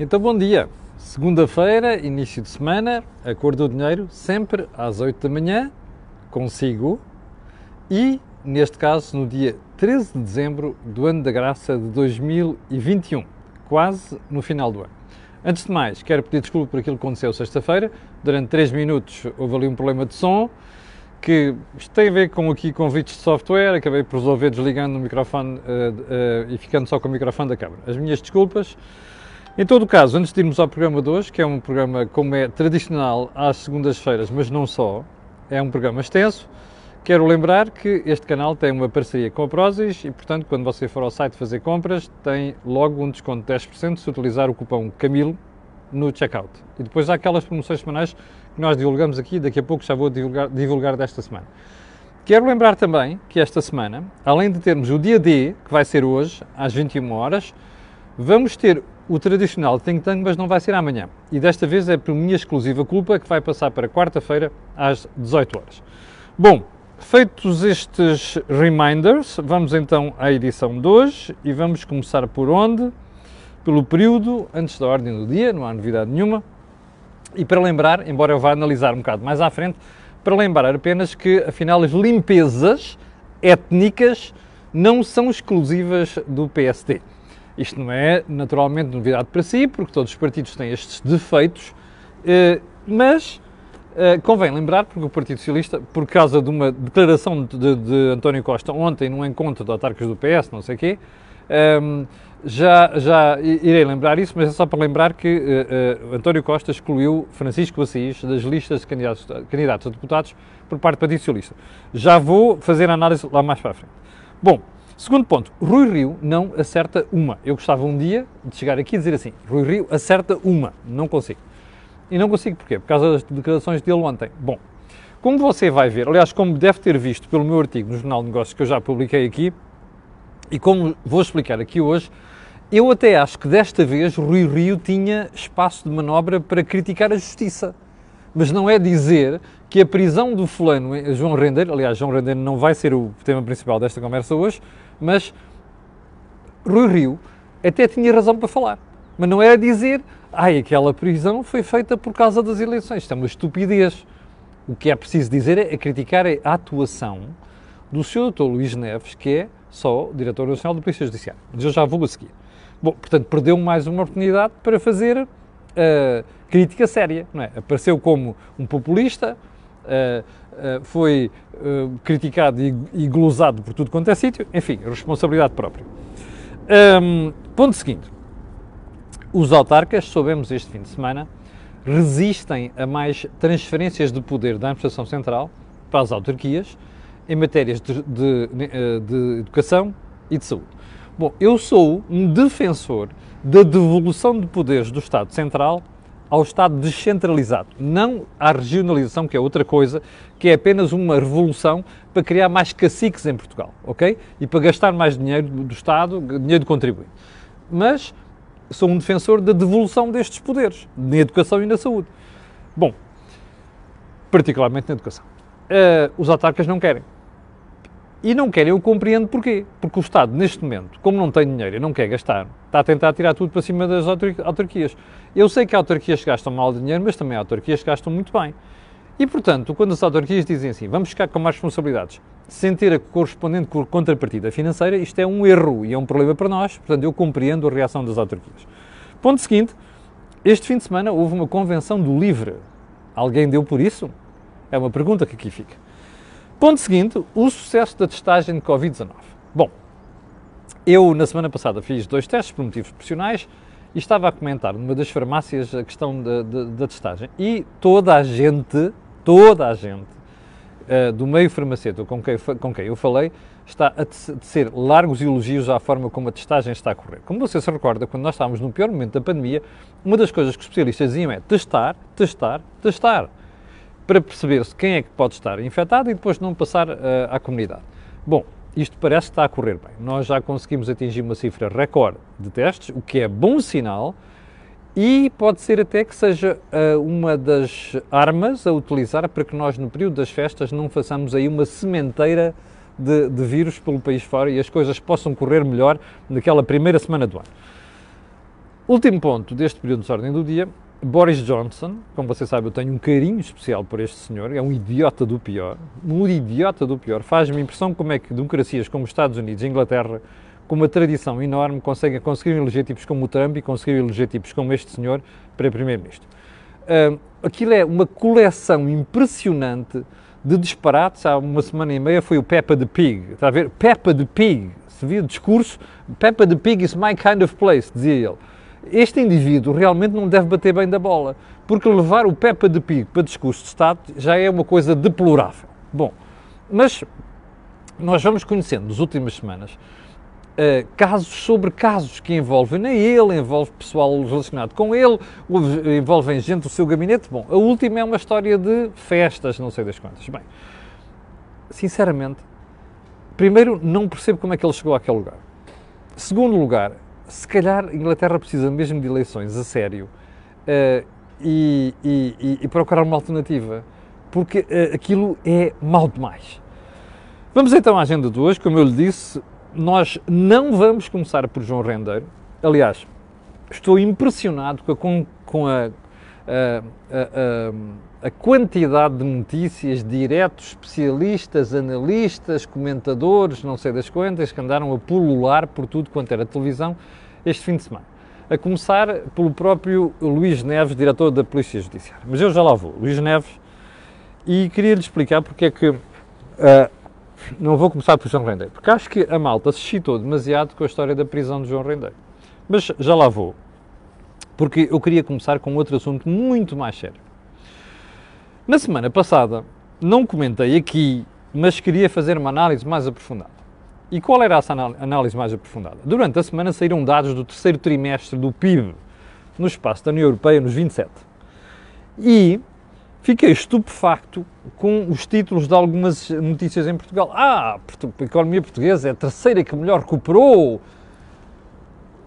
Então, bom dia. Segunda-feira, início de semana, a cor do dinheiro, sempre às 8 da manhã, consigo. E, neste caso, no dia 13 de dezembro do ano da graça de 2021, quase no final do ano. Antes de mais, quero pedir desculpa por aquilo que aconteceu sexta-feira. Durante 3 minutos houve ali um problema de som, que tem a ver com aqui convites de software, acabei por resolver desligando o microfone uh, uh, e ficando só com o microfone da câmara. As minhas desculpas. Em todo o caso, antes de irmos ao programa de hoje, que é um programa como é tradicional às segundas-feiras, mas não só, é um programa extenso, quero lembrar que este canal tem uma parceria com a Prozis e, portanto, quando você for ao site fazer compras, tem logo um desconto de 10% se utilizar o cupom CAMILO no checkout. E depois há aquelas promoções semanais que nós divulgamos aqui, daqui a pouco já vou divulgar, divulgar desta semana. Quero lembrar também que esta semana, além de termos o dia D, que vai ser hoje, às 21 horas, vamos ter o tradicional Think Tank, mas não vai ser amanhã. E desta vez é por minha exclusiva culpa que vai passar para quarta-feira às 18 horas. Bom, feitos estes reminders, vamos então à edição de hoje e vamos começar por onde? Pelo período antes da ordem do dia, não há novidade nenhuma. E para lembrar, embora eu vá analisar um bocado mais à frente, para lembrar apenas que afinal as limpezas étnicas não são exclusivas do PSD. Isto não é naturalmente novidade para si, porque todos os partidos têm estes defeitos, eh, mas eh, convém lembrar, porque o Partido Socialista, por causa de uma declaração de, de António Costa ontem num encontro de autarcas do PS, não sei o quê, ehm, já, já irei lembrar isso, mas é só para lembrar que uh, António Costa excluiu Francisco Assis das listas de candidatos, candidatos a deputados por parte do Partido Socialista. Já vou fazer a análise lá mais para a frente. Bom, Segundo ponto, Rui Rio não acerta uma. Eu gostava um dia de chegar aqui e dizer assim: Rui Rio acerta uma. Não consigo. E não consigo porquê? Por causa das declarações dele ontem. Bom, como você vai ver, aliás, como deve ter visto pelo meu artigo no Jornal de Negócios que eu já publiquei aqui, e como vou explicar aqui hoje, eu até acho que desta vez Rui Rio tinha espaço de manobra para criticar a justiça. Mas não é dizer que a prisão do fulano, João Rendeiro, aliás, João Rendeiro não vai ser o tema principal desta conversa hoje, mas Rui Rio até tinha razão para falar. Mas não era dizer, ai, aquela prisão foi feita por causa das eleições. Isto é uma estupidez. O que é preciso dizer é, criticar a atuação do Sr. Dr. Luís Neves, que é só Diretor Nacional do Polícia Judiciária. Mas eu já vou a seguir. Bom, portanto, perdeu mais uma oportunidade para fazer uh, crítica séria, não é? Apareceu como um populista, uh, uh, foi criticado e, e glosado por tudo quanto é sítio, enfim, responsabilidade própria. Um, ponto seguinte. Os autarcas, soubemos este fim de semana, resistem a mais transferências de poder da administração central para as autarquias em matérias de, de, de educação e de saúde. Bom, eu sou um defensor da devolução de poderes do Estado Central ao Estado descentralizado, não à regionalização, que é outra coisa, que é apenas uma revolução para criar mais caciques em Portugal, ok? E para gastar mais dinheiro do Estado, dinheiro do contribuinte. Mas sou um defensor da devolução destes poderes, na educação e na saúde. Bom, particularmente na educação. Uh, os autarcas não querem. E não querem, eu compreendo porquê. Porque o Estado, neste momento, como não tem dinheiro e não quer gastar, está a tentar tirar tudo para cima das autarquias. Eu sei que há autarquias que gastam mal dinheiro, mas também há autarquias que gastam muito bem. E, portanto, quando as autarquias dizem assim, vamos ficar com mais responsabilidades, sem ter a correspondente contrapartida financeira, isto é um erro e é um problema para nós. Portanto, eu compreendo a reação das autarquias. Ponto seguinte, este fim de semana houve uma convenção do LIVRE. Alguém deu por isso? É uma pergunta que aqui fica. Ponto seguinte, o sucesso da testagem de Covid-19. Bom, eu na semana passada fiz dois testes por motivos profissionais e estava a comentar numa das farmácias a questão da testagem e toda a gente, toda a gente uh, do meio farmacêutico com quem, com quem eu falei está a tecer largos elogios à forma como a testagem está a correr. Como você se recorda, quando nós estávamos no pior momento da pandemia, uma das coisas que os especialistas diziam é testar, testar, testar para perceber-se quem é que pode estar infectado e depois não passar uh, à comunidade. Bom, isto parece que está a correr bem. Nós já conseguimos atingir uma cifra recorde de testes, o que é bom sinal e pode ser até que seja uh, uma das armas a utilizar para que nós, no período das festas, não façamos aí uma sementeira de, de vírus pelo país fora e as coisas possam correr melhor naquela primeira semana do ano. Último ponto deste período de ordem do dia, Boris Johnson, como você sabe, eu tenho um carinho especial por este senhor, é um idiota do pior, um idiota do pior. Faz-me impressão como é que democracias como os Estados Unidos e Inglaterra, com uma tradição enorme, conseguem conseguir eleger tipos como o Trump e conseguir eleger tipos como este senhor para primeiro-ministro. Uh, aquilo é uma coleção impressionante de disparates. Há uma semana e meia foi o Peppa the Pig. Está a ver? Peppa the Pig. Se via o discurso, Peppa the Pig is my kind of place, dizia ele. Este indivíduo realmente não deve bater bem da bola, porque levar o Peppa the Pig para discurso de Estado já é uma coisa deplorável. Bom, mas nós vamos conhecendo nas últimas semanas uh, casos sobre casos que envolvem a ele, envolve pessoal relacionado com ele, envolvem gente do seu gabinete. Bom, a última é uma história de festas, não sei das quantas. Bem, sinceramente, primeiro, não percebo como é que ele chegou àquele lugar. Segundo lugar, se calhar a Inglaterra precisa mesmo de eleições a sério uh, e, e, e, procurar uma alternativa, porque uh, aquilo é mal demais. Vamos então à agenda de hoje. Como eu lhe disse, nós não vamos começar por João Rendeiro. Aliás, estou impressionado com a, com a, a, quantidade de notícias, diretos, especialistas, analistas, comentadores, não sei das quantas, que andaram a pulular por tudo quanto era televisão este fim de semana. A começar pelo próprio Luís Neves, diretor da Polícia Judiciária. Mas eu já lá vou. Luís Neves, e queria-lhe explicar porque é que uh, não vou começar por João Rendeiro, porque acho que a malta se excitou demasiado com a história da prisão de João Rendeiro. Mas já lá vou, porque eu queria começar com outro assunto muito mais sério. Na semana passada, não comentei aqui, mas queria fazer uma análise mais aprofundada. E qual era essa análise mais aprofundada? Durante a semana saíram dados do terceiro trimestre do PIB no espaço da União Europeia, nos 27. E fiquei estupefacto com os títulos de algumas notícias em Portugal. Ah, a economia portuguesa é a terceira que melhor recuperou.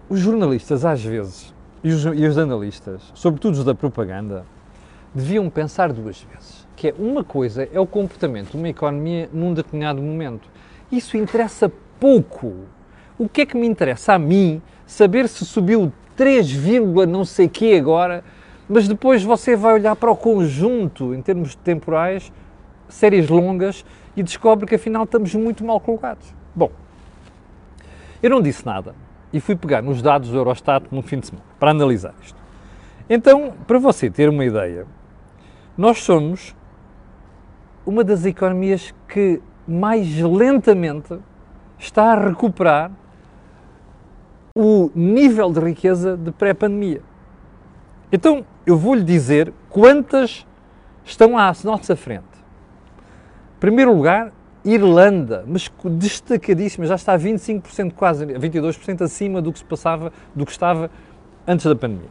Os jornalistas, às vezes, e os, e os analistas, sobretudo os da propaganda, deviam pensar duas vezes. Que é uma coisa é o comportamento de uma economia num determinado momento. Isso interessa pouco. O que é que me interessa a mim saber se subiu 3, não sei quê agora mas depois você vai olhar para o conjunto, em termos temporais, séries longas, e descobre que afinal estamos muito mal colocados. Bom, eu não disse nada e fui pegar nos dados do Eurostat no fim de semana para analisar isto. Então, para você ter uma ideia, nós somos uma das economias que mais lentamente está a recuperar o nível de riqueza de pré-pandemia. Então, eu vou-lhe dizer quantas estão à nossa frente. Em primeiro lugar, Irlanda, mas destacadíssima, já está 25%, quase 22% acima do que se passava, do que estava antes da pandemia.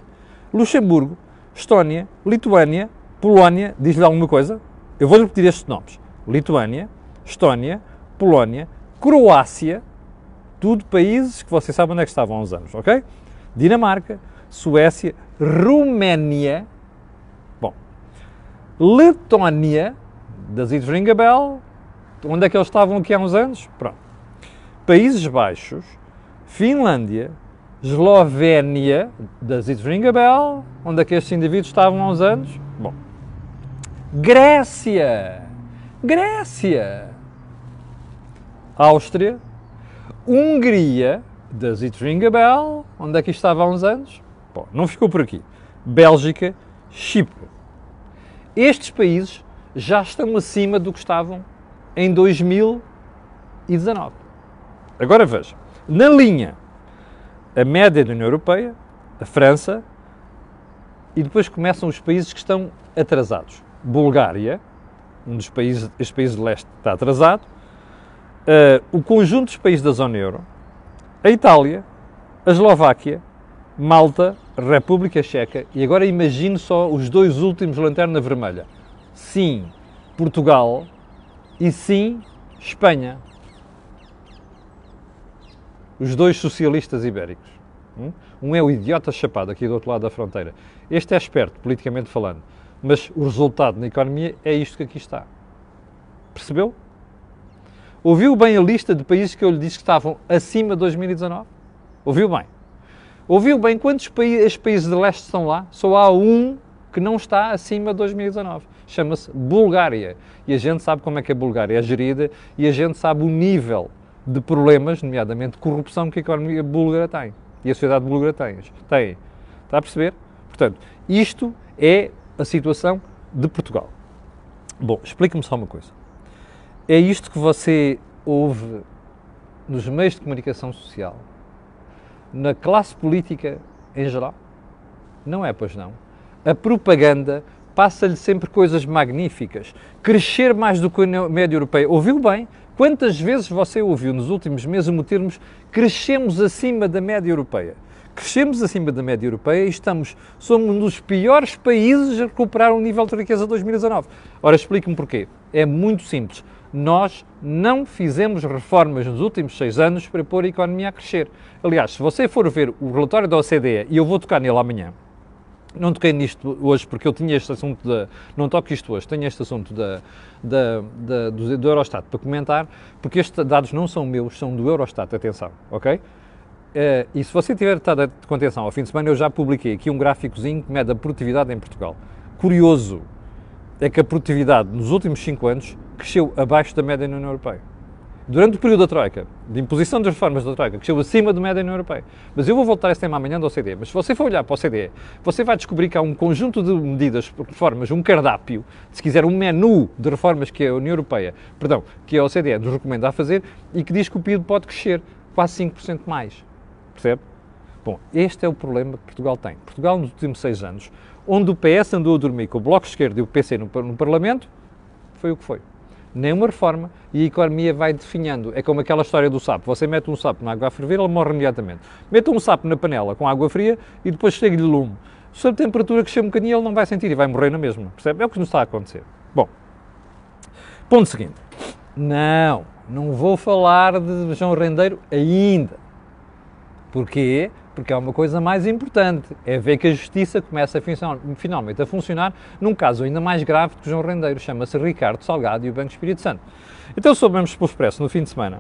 Luxemburgo, Estónia, Lituânia, Polónia, diz-lhe alguma coisa? Eu vou repetir estes nomes: Lituânia, Estónia, Polónia, Croácia, tudo países que vocês sabem onde é que estavam há uns anos, ok? Dinamarca, Suécia, Roménia, bom, Letónia, das Ilhas Ringabel, onde é que eles estavam aqui há uns anos? Pronto. Países Baixos, Finlândia, Eslovénia, das Ilhas Ringabel, onde é que estes indivíduos estavam há uns anos? Bom. Grécia, Grécia, Áustria, Hungria, das Ilhas Ringabel, onde é que estava há uns anos? Bom, não ficou por aqui. Bélgica, Chipre. Estes países já estão acima do que estavam em 2019. Agora veja, na linha, a média da União Europeia, a França, e depois começam os países que estão atrasados. Bulgária, um dos países, este país de leste está atrasado, uh, o conjunto dos países da zona euro, a Itália, a Eslováquia, Malta, República Checa e agora imagine só os dois últimos lanterna vermelha. Sim, Portugal e sim, Espanha. Os dois socialistas ibéricos. Hum? Um é o idiota chapado aqui do outro lado da fronteira. Este é esperto, politicamente falando. Mas o resultado na economia é isto que aqui está. Percebeu? Ouviu bem a lista de países que eu lhe disse que estavam acima de 2019? Ouviu bem? Ouviu bem quantos países, países de leste estão lá? Só há um que não está acima de 2019. Chama-se Bulgária. E a gente sabe como é que a Bulgária é gerida e a gente sabe o nível de problemas, nomeadamente corrupção, que a economia búlgara tem. E a sociedade búlgara tem. tem. Está a perceber? Portanto, isto é a situação de Portugal. Bom, explique-me só uma coisa. É isto que você ouve nos meios de comunicação social, na classe política em geral? Não é, pois não. A propaganda passa-lhe sempre coisas magníficas. Crescer mais do que a média europeia. Ouviu bem? Quantas vezes você ouviu nos últimos meses o termos crescemos acima da média europeia? Crescemos acima da média europeia e estamos, somos um dos piores países a recuperar o nível de riqueza de 2019. Ora, explique-me porquê. É muito simples. Nós não fizemos reformas nos últimos seis anos para pôr a economia a crescer. Aliás, se você for ver o relatório da OCDE, e eu vou tocar nele amanhã, não toquei nisto hoje porque eu tinha este assunto da. Não toco isto hoje, tenho este assunto da, da, da do, do, Eurostat para comentar, porque estes dados não são meus, são do Eurostat, atenção, ok? Uh, e se você tiver estado com atenção ao fim de semana, eu já publiquei aqui um gráficozinho que mede a produtividade em Portugal. Curioso é que a produtividade nos últimos 5 anos cresceu abaixo da média na União Europeia durante o período da Troika, de imposição das reformas da Troika, que chegou acima do médio da União Europeia. Mas eu vou voltar a esse tema amanhã da OCDE. Mas se você for olhar para a OCDE, você vai descobrir que há um conjunto de medidas, reformas, um cardápio, se quiser, um menu de reformas que a União Europeia, perdão, que a OCDE nos recomenda a fazer e que diz que o PIB pode crescer quase 5% mais. Percebe? Bom, este é o problema que Portugal tem. Portugal, nos últimos seis anos, onde o PS andou a dormir com o Bloco de Esquerda e o PC no, no Parlamento, foi o que foi nenhuma reforma e a economia vai definhando. É como aquela história do sapo. Você mete um sapo na água a ferver, ele morre imediatamente. Mete um sapo na panela com água fria e depois chega-lhe lume. Se a temperatura crescer um bocadinho, ele não vai sentir e vai morrer na mesma. Percebe? É o que nos está a acontecer. Bom, ponto seguinte. Não, não vou falar de João Rendeiro ainda. Porquê? Porque há uma coisa mais importante, é ver que a justiça começa a finalmente a funcionar num caso ainda mais grave que João Rendeiro, chama-se Ricardo Salgado e o Banco Espírito Santo. Então soubemos pelo Expresso no fim de semana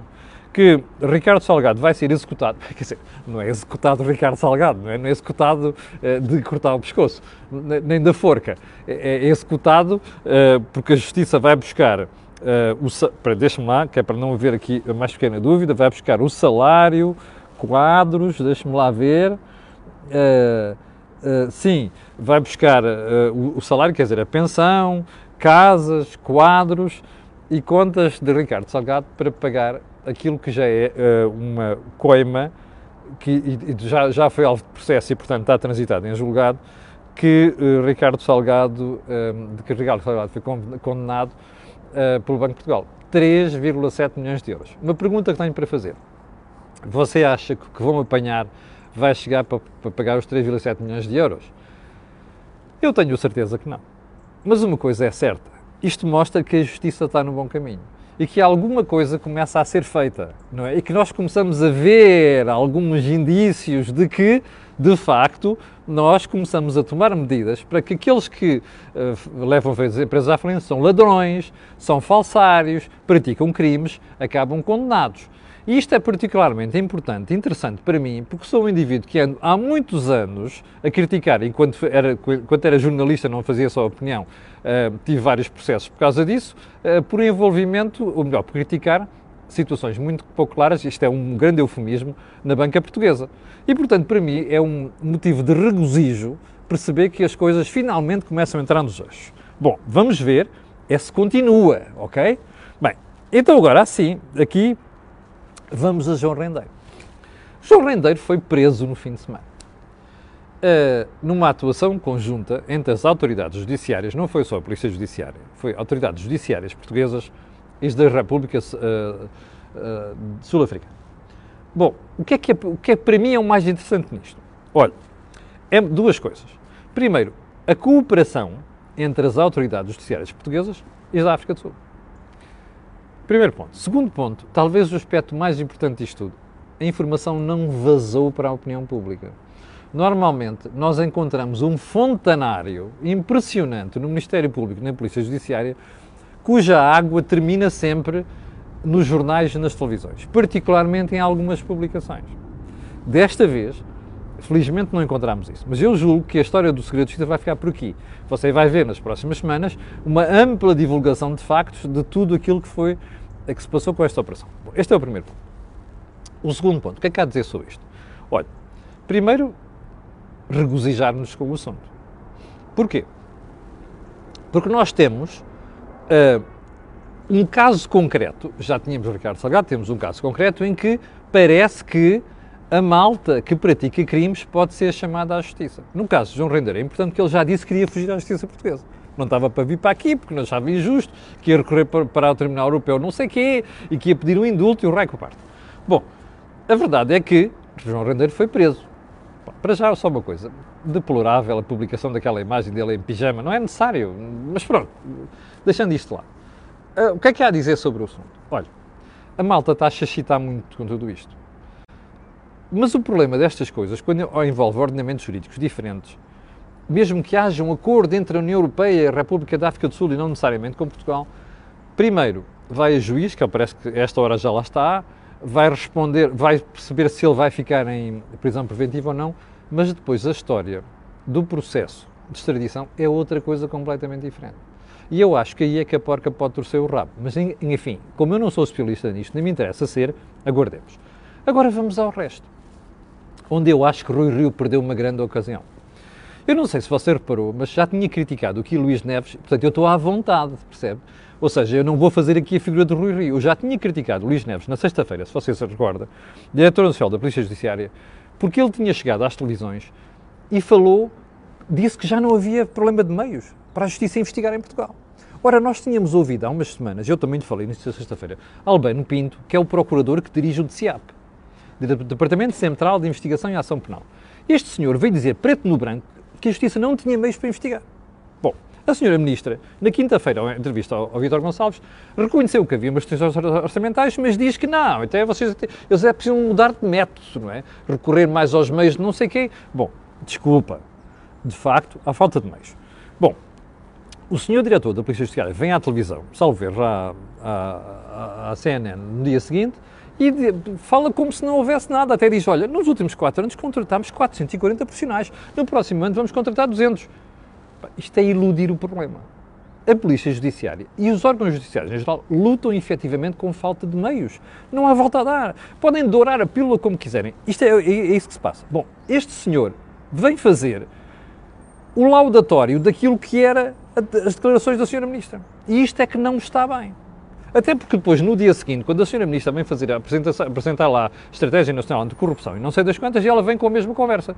que Ricardo Salgado vai ser executado, quer dizer, não é executado Ricardo Salgado, não é, não é executado uh, de cortar o pescoço, nem da forca, é, é executado uh, porque a Justiça vai buscar, uh, o, deixa-me lá, que é para não haver aqui a mais pequena dúvida, vai buscar o salário, quadros, deixe-me lá ver. Uh, uh, sim, vai buscar uh, o, o, salário, quer dizer, a pensão, casas, quadros e contas de Ricardo Salgado para pagar aquilo que já é uma coima que e, e já, já foi alvo de processo e, portanto, está transitado em julgado, que Ricardo Salgado, de que Ricardo Salgado foi condenado pelo Banco de Portugal. 3,7 milhões de euros. Uma pergunta que tenho para fazer. Você acha que o que vão apanhar vai chegar para, para pagar os 3,7 milhões de euros? Eu tenho certeza que não. Mas uma coisa é certa: isto mostra que a justiça está no bom caminho e que alguma coisa começa a ser feita, não é? E que nós começamos a ver alguns indícios de que, de facto, nós começamos a tomar medidas para que aqueles que uh, levam as empresas à frente são ladrões, são falsários, praticam crimes, acabam condenados. E isto é particularmente importante, interessante para mim, porque sou um indivíduo que ando há muitos anos a criticar, enquanto era, enquanto era jornalista, não fazia só opinião, uh, tive vários processos por causa disso, uh, por envolvimento, ou melhor, por criticar situações muito pouco claras, isto é um grande eufemismo, na banca portuguesa. E, portanto, para mim é um motivo de regozijo perceber que as coisas finalmente começam a entrar nos eixos. Bom, vamos ver é se continua, ok? Bem, então agora assim, aqui Vamos a João Rendeiro. João Rendeiro foi preso no fim de semana. Uh, numa atuação conjunta entre as autoridades judiciárias, não foi só a Polícia Judiciária, foi autoridades judiciárias portuguesas e da República uh, uh, Sul-Africana. Bom, o que, é que é, o que é para mim é o mais interessante nisto? Olha, é duas coisas. Primeiro, a cooperação entre as autoridades judiciárias portuguesas e da África do Sul. Primeiro ponto. Segundo ponto, talvez o aspecto mais importante disto tudo, a informação não vazou para a opinião pública. Normalmente, nós encontramos um fontanário impressionante no Ministério Público, na Polícia Judiciária, cuja água termina sempre nos jornais e nas televisões, particularmente em algumas publicações. Desta vez, Felizmente não encontramos isso. Mas eu julgo que a história do segredo de justiça vai ficar por aqui. Você vai ver nas próximas semanas uma ampla divulgação de factos de tudo aquilo que foi que se passou com esta operação. Bom, este é o primeiro ponto. O segundo ponto, o que é que há a dizer sobre isto? Olha, primeiro, regozijar-nos com o assunto. Porquê? Porque nós temos uh, um caso concreto, já tínhamos o Ricardo Salgado, temos um caso concreto em que parece que a malta que pratica crimes pode ser chamada à justiça. No caso de João Rendeiro, é importante que ele já disse que queria fugir à justiça portuguesa. Não estava para vir para aqui porque não achava injusto, que ia recorrer para o Tribunal Europeu não sei quê e que ia pedir um indulto e o raio que parte. Bom, a verdade é que João Rendeiro foi preso. Para já, só uma coisa. Deplorável a publicação daquela imagem dele em pijama. Não é necessário. Mas pronto, deixando isto lá. Uh, o que é que há a dizer sobre o assunto? Olha, a malta está a chachitar muito com tudo isto. Mas o problema destas coisas, quando envolve ordenamentos jurídicos diferentes, mesmo que haja um acordo entre a União Europeia e a República da África do Sul e não necessariamente com Portugal, primeiro vai a juiz, que parece que esta hora já lá está, vai responder, vai perceber se ele vai ficar em prisão preventiva ou não, mas depois a história do processo de extradição é outra coisa completamente diferente. E eu acho que aí é que a porca pode torcer o rabo. Mas, enfim, como eu não sou especialista nisto, nem me interessa ser, aguardemos. Agora vamos ao resto onde eu acho que Rui Rio perdeu uma grande ocasião. Eu não sei se você reparou, mas já tinha criticado aqui Luís Neves, portanto eu estou à vontade, percebe? Ou seja, eu não vou fazer aqui a figura de Rui Rio. Eu já tinha criticado Luís Neves na sexta-feira, se você se recorda, diretor nacional da Polícia Judiciária, porque ele tinha chegado às televisões e falou, disse que já não havia problema de meios para a Justiça investigar em Portugal. Ora, nós tínhamos ouvido há umas semanas, eu também lhe falei nisso sexta-feira, Albano Pinto, que é o procurador que dirige o DCIAP do Departamento Central de Investigação e Ação Penal. Este senhor veio dizer, preto no branco, que a Justiça não tinha meios para investigar. Bom, a senhora Ministra, na quinta-feira, em entrevista ao, ao Vítor Gonçalves, reconheceu que havia umas restrições orçamentais, mas diz que não, até vocês eles é preciso mudar de método, não é? Recorrer mais aos meios de não sei quê. Bom, desculpa, de facto, há falta de meios. Bom, o senhor diretor da Polícia Judiciária vem à televisão, salvo ver à, à, à CNN no dia seguinte, e fala como se não houvesse nada. Até diz: olha, nos últimos 4 anos contratámos 440 profissionais, no próximo ano vamos contratar 200. Isto é iludir o problema. A Polícia Judiciária e os órgãos judiciários em geral lutam efetivamente com falta de meios. Não há volta a dar. Podem dourar a pílula como quiserem. Isto é, é, é isso que se passa. Bom, este senhor vem fazer o laudatório daquilo que era as declarações da senhora Ministra. E isto é que não está bem. Até porque depois, no dia seguinte, quando a senhora Ministra vem fazer a apresentar lá a Estratégia Nacional Anticorrupção e não sei das quantas, ela vem com a mesma conversa.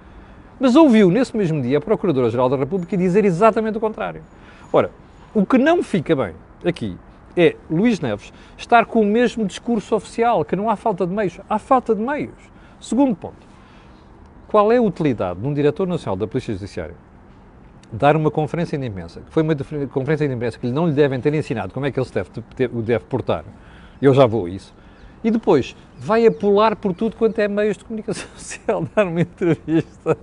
Mas ouviu nesse mesmo dia a Procuradora-Geral da República dizer exatamente o contrário. Ora, o que não fica bem aqui é Luís Neves estar com o mesmo discurso oficial, que não há falta de meios. Há falta de meios. Segundo ponto, qual é a utilidade de um Diretor Nacional da Polícia Judiciária dar uma conferência de imprensa, que foi uma conferência de imprensa que não lhe devem ter ensinado como é que ele se deve, o deve portar, eu já vou a isso, e depois vai a pular por tudo quanto é meios de comunicação social, dar uma entrevista.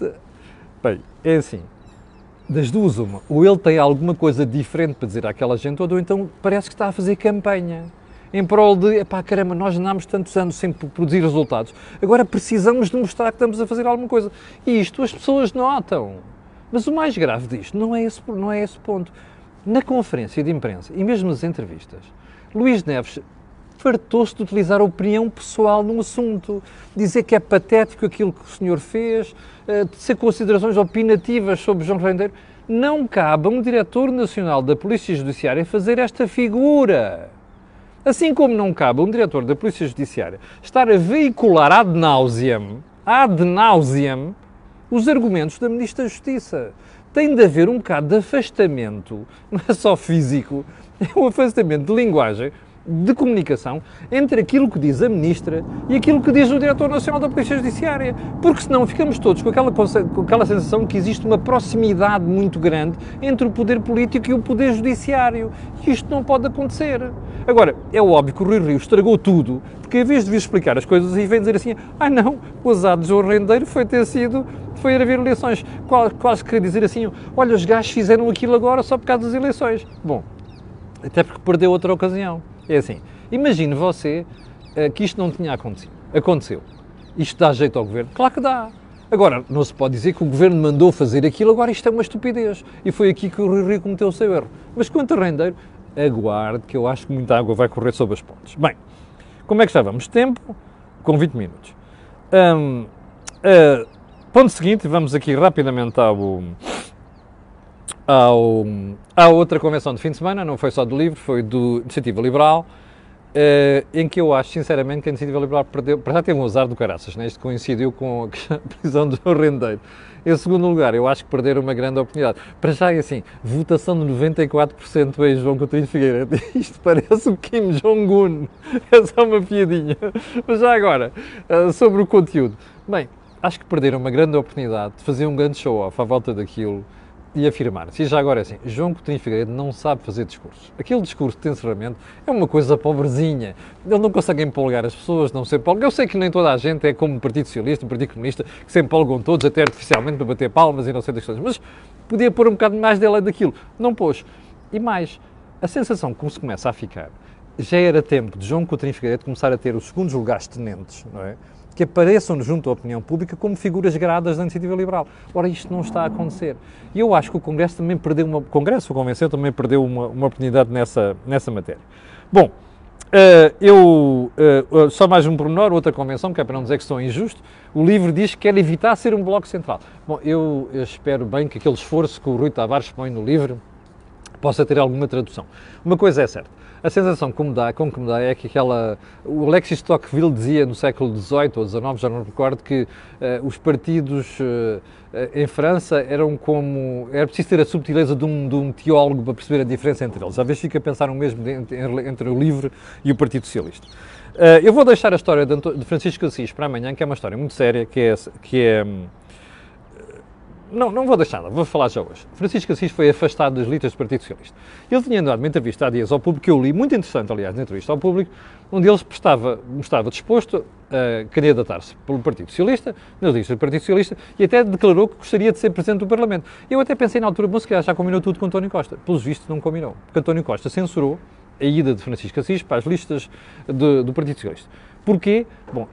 Bem, é assim, das duas uma, ou ele tem alguma coisa diferente para dizer àquela gente toda, ou então parece que está a fazer campanha em prol de, epá, caramba, nós andámos tantos anos sem produzir resultados, agora precisamos de mostrar que estamos a fazer alguma coisa. E isto as pessoas notam. Mas o mais grave disto não é esse, não é esse ponto. Na conferência de imprensa e mesmo nas entrevistas, Luís Neves fartou-se de utilizar a opinião pessoal num assunto, dizer que é patético aquilo que o senhor fez, eh, de ser considerações opinativas sobre João Rendeiro. Não cabe a um diretor nacional da Polícia Judiciária fazer esta figura. Assim como não cabe a um diretor da Polícia Judiciária estar a veicular ad nauseam, ad nauseam, os argumentos da Ministra da Justiça. Tem de haver um bocado de afastamento, não é só físico, é um afastamento de linguagem de comunicação entre aquilo que diz a Ministra e aquilo que diz o Diretor Nacional da Polícia Judiciária. Porque senão ficamos todos com aquela, com aquela sensação que existe uma proximidade muito grande entre o poder político e o poder judiciário. E isto não pode acontecer. Agora, é óbvio que o Rui Rio estragou tudo, porque em vez de vir explicar as coisas e vem dizer assim, ah não, o azar de João Rendeiro foi ter sido, foi haver eleições. Quase queria dizer assim, olha, os gajos fizeram aquilo agora só por causa das eleições. Bom, até porque perdeu outra ocasião. É assim, imagine você uh, que isto não tinha acontecido. Aconteceu. isto dá jeito ao governo? Claro que dá. Agora, não se pode dizer que o governo mandou fazer aquilo, agora isto é uma estupidez. E foi aqui que o Rui Rio cometeu o seu erro. Mas quanto a rendeiro, aguarde que eu acho que muita água vai correr sobre as pontes. Bem, como é que estávamos? Tempo com 20 minutos. Um, uh, ponto seguinte, vamos aqui rapidamente ao, ao, à outra convenção de fim de semana, não foi só do livro, foi do Iniciativa Liberal, uh, em que eu acho, sinceramente, que a Iniciativa Liberal perdeu, para já teve um azar do caraças, né? isto coincidiu com a prisão do rendeiro. Em segundo lugar, eu acho que perderam uma grande oportunidade. Para já é assim, votação de 94% em João Coutinho Figueiredo. Isto parece o Kim Jong-un. É só uma piadinha. Mas já agora, eh, sobre o conteúdo. Bem, acho que perderam uma grande oportunidade de fazer um grande show-off à volta daquilo e afirmar-se. E já agora é assim, João Coutinho Figueiredo não sabe fazer discursos. Aquele discurso de encerramento é uma coisa pobrezinha. Ele não consegue empolgar as pessoas, não se empolga. Eu sei que nem toda a gente é como o Partido Socialista, o Partido Comunista, que se empolgam todos, até artificialmente, para bater palmas e não sei das coisas. Mas podia pôr um bocado mais dele daquilo. Não pôs. E mais, a sensação que se começa a ficar, já era tempo de João Coutinho Figueiredo começar a ter os segundos lugares tenentes, não é? Que apareçam junto à opinião pública como figuras gradas da iniciativa liberal. Ora, isto não está a acontecer. E eu acho que o Congresso também perdeu uma. O Congresso, o Convenção, também perdeu uma, uma oportunidade nessa, nessa matéria. Bom, uh, eu. Uh, só mais um pormenor, outra convenção, que é para não dizer que estou injusto. O livro diz que quer evitar ser um bloco central. Bom, eu, eu espero bem que aquele esforço que o Rui Tavares põe no livro possa ter alguma tradução. Uma coisa é certa a sensação que me dá, com que me dá é que aquela. O Alexis Tocqueville dizia no século XVIII ou XIX, já não recordo, que uh, os partidos uh, em França eram como. Era preciso ter a subtileza de um, de um teólogo para perceber a diferença entre eles. Às vezes fica a pensar o mesmo entre, o LIVRE e o Partido Socialista. Uh, eu vou deixar a história de, Francisco Assis para amanhã, que é uma história muito séria, que é. Que é um, não, não vou deixar, vou falar já hoje. Francisco Assis foi afastado das listas do Partido Socialista. Ele tinha dado uma entrevista há dias ao público, que eu li, muito interessante, aliás, na entrevista ao público, onde ele estava, estava disposto a candidatar-se pelo Partido Socialista, nas listas do Partido Socialista, e até declarou que gostaria de ser Presidente do Parlamento. Eu até pensei na altura, bom, se calhar já combinou tudo com António Costa. Pelos vistos, não combinou, porque António Costa censurou a ida de Francisco Assis para as listas de, do Partido Socialista. Porquê? Bom,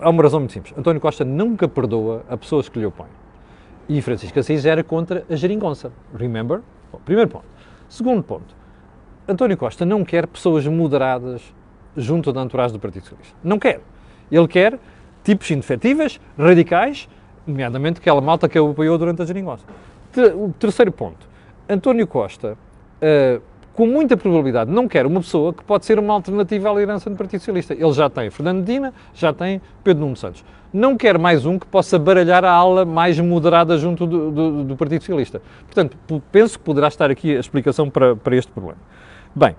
há uma razão muito simples. António Costa nunca perdoa a pessoas que lhe opõem. E Francisco Assis era contra a geringonça. Remember? Bom, primeiro ponto. Segundo ponto. António Costa não quer pessoas moderadas junto da entourage do Partido Socialista. Não quer. Ele quer tipos indefetíveis, radicais, nomeadamente aquela malta que o apoiou durante a geringonça. O terceiro ponto. António Costa uh, com muita probabilidade, não quer uma pessoa que pode ser uma alternativa à liderança do Partido Socialista. Ele já tem Fernando Dina, já tem Pedro Nuno Santos. Não quer mais um que possa baralhar a ala mais moderada junto do, do, do Partido Socialista. Portanto, penso que poderá estar aqui a explicação para, para este problema. Bem,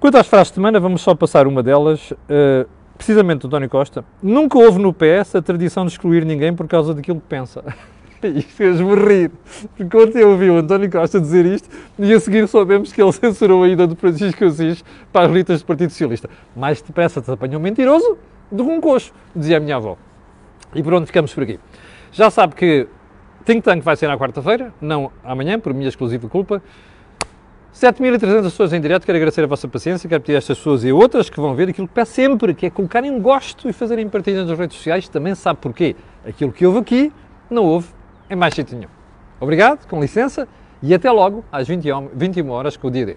quanto às frases de semana, vamos só passar uma delas. Uh, precisamente do António Costa. Nunca houve no PS a tradição de excluir ninguém por causa daquilo que pensa. Isto fez-me rir. Porque ontem eu ouvi o António Costa dizer isto e a seguir soubemos que ele censurou a ida do Francisco Assis para as listas do Partido Socialista. Mais depressa te apanha um mentiroso do que um coxo, dizia a minha avó. E pronto, ficamos por aqui. Já sabe que Think Tank vai ser na quarta-feira, não amanhã, por minha exclusiva culpa. 7.300 pessoas em direto, quero agradecer a vossa paciência, quero pedir a estas pessoas e outras que vão ver aquilo que peço sempre, que é colocarem gosto e fazerem partilha nas redes sociais, também sabe porquê. Aquilo que houve aqui, não houve em mais sítio nenhum. Obrigado, com licença, e até logo às 21 horas com o dia.